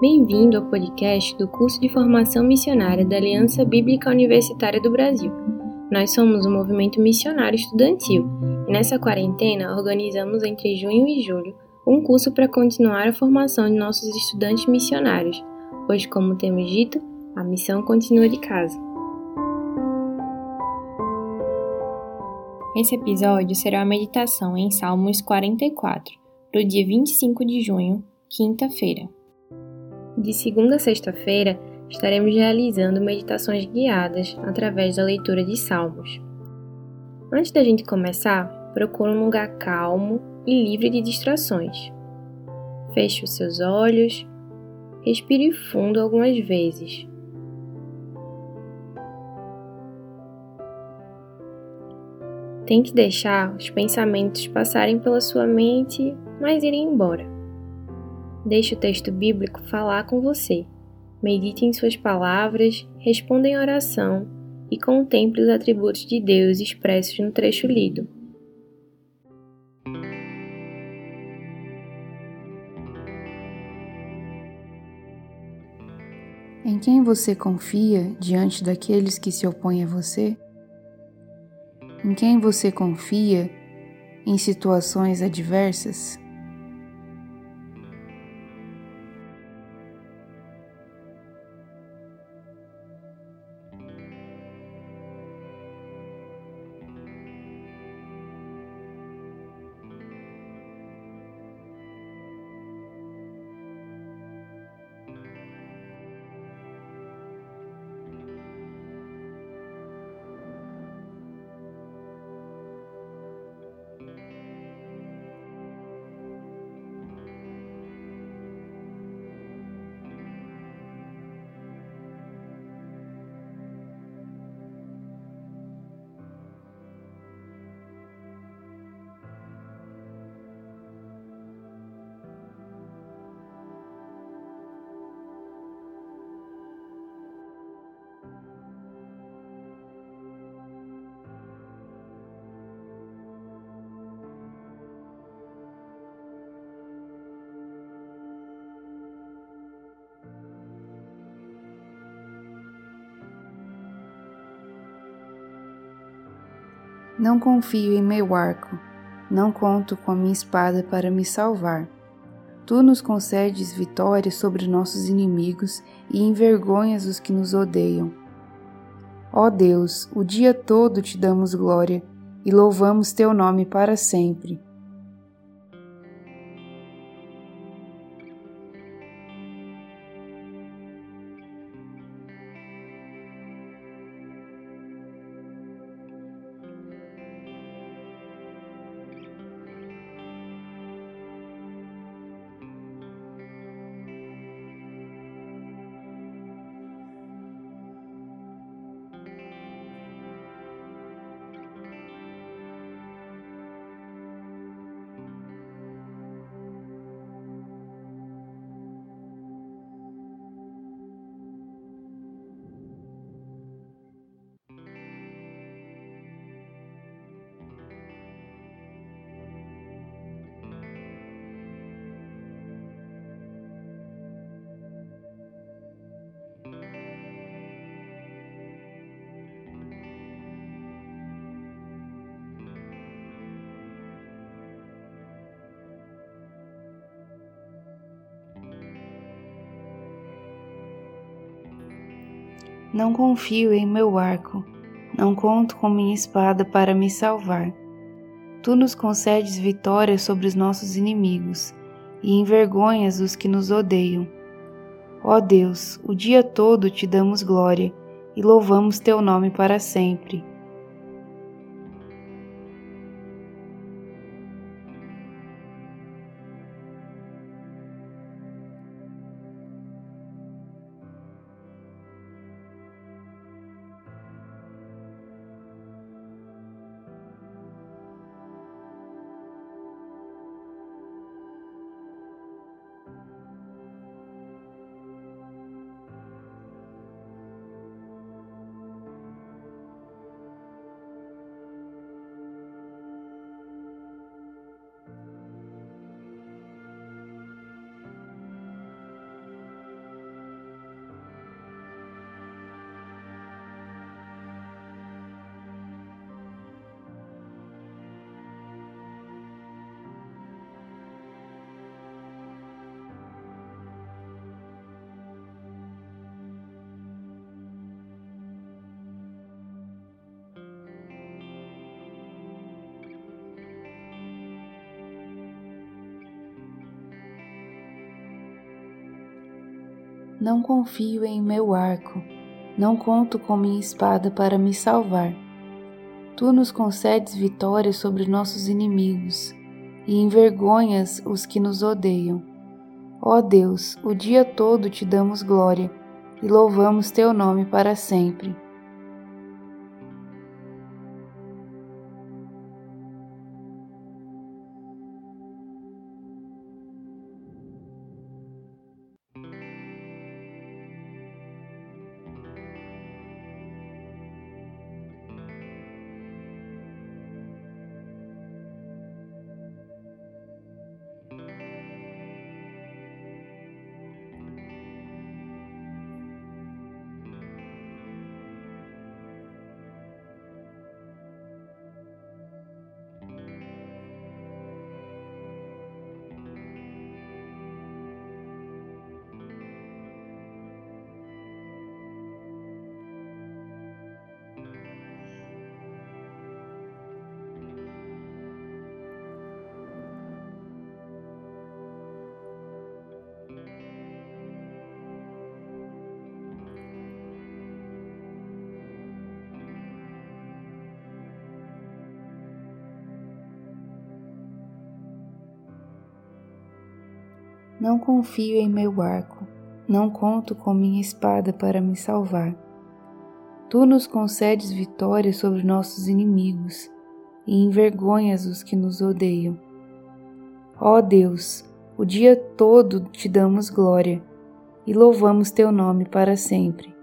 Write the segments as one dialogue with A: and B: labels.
A: Bem-vindo ao podcast do curso de formação missionária da Aliança Bíblica Universitária do Brasil. Nós somos um movimento missionário estudantil e nessa quarentena organizamos entre junho e julho um curso para continuar a formação de nossos estudantes missionários, pois, como temos dito, a missão continua de casa. Esse episódio será a meditação em Salmos 44, do dia 25 de junho, quinta-feira. De segunda a sexta-feira, estaremos realizando meditações guiadas através da leitura de Salmos. Antes da gente começar, procure um lugar calmo e livre de distrações. Feche os seus olhos, respire fundo algumas vezes. Tente deixar os pensamentos passarem pela sua mente, mas irem embora. Deixe o texto bíblico falar com você. Medite em suas palavras, responda em oração e contemple os atributos de Deus expressos no trecho lido.
B: Em quem você confia diante daqueles que se opõem a você? Em quem você confia em situações adversas? Não confio em meu arco, não conto com a minha espada para me salvar. Tu nos concedes vitória sobre nossos inimigos e envergonhas os que nos odeiam. Ó Deus, o dia todo te damos glória e louvamos teu nome para sempre. Não confio em meu arco, não conto com minha espada para me salvar. Tu nos concedes vitória sobre os nossos inimigos e envergonhas os que nos odeiam. Ó Deus, o dia todo te damos glória e louvamos teu nome para sempre. Não confio em meu arco, não conto com minha espada para me salvar. Tu nos concedes vitória sobre nossos inimigos e envergonhas os que nos odeiam. Ó Deus, o dia todo te damos glória e louvamos teu nome para sempre. Não confio em meu arco, não conto com minha espada para me salvar. Tu nos concedes vitória sobre nossos inimigos e envergonhas os que nos odeiam. Ó Deus, o dia todo te damos glória e louvamos teu nome para sempre.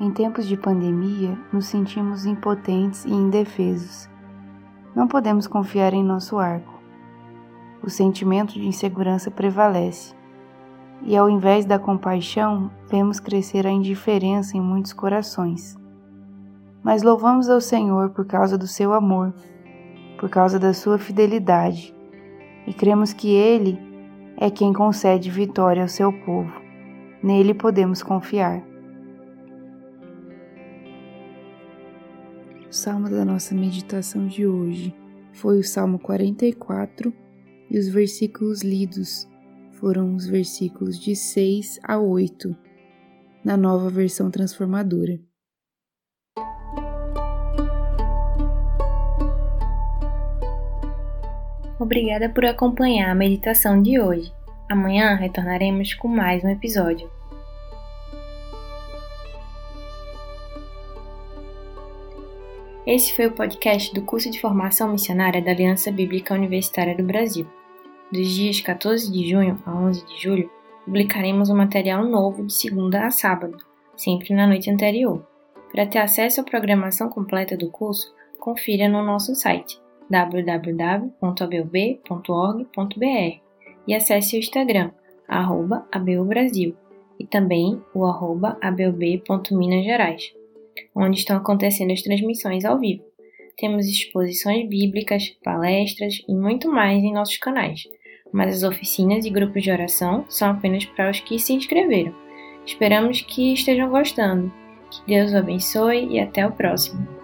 B: Em tempos de pandemia, nos sentimos impotentes e indefesos. Não podemos confiar em nosso arco. O sentimento de insegurança prevalece, e ao invés da compaixão, vemos crescer a indiferença em muitos corações. Mas louvamos ao Senhor por causa do seu amor, por causa da sua fidelidade, e cremos que Ele é quem concede vitória ao seu povo. Nele podemos confiar.
C: O salmo da nossa meditação de hoje foi o Salmo 44,
B: e os versículos lidos foram os versículos de 6 a 8, na nova versão transformadora.
A: Obrigada por acompanhar a meditação de hoje. Amanhã retornaremos com mais um episódio. Esse foi o podcast do curso de formação missionária da Aliança Bíblica Universitária do Brasil. Dos dias 14 de junho a 11 de julho, publicaremos um material novo de segunda a sábado, sempre na noite anterior. Para ter acesso à programação completa do curso, confira no nosso site www.abub.org.br e acesse o Instagram, arroba ABUBrasil, e também o arroba abub.minasgerais, onde estão acontecendo as transmissões ao vivo. Temos exposições bíblicas, palestras e muito mais em nossos canais mas as oficinas e grupos de oração são apenas para os que se inscreveram. Esperamos que estejam gostando. Que Deus o abençoe e até o próximo.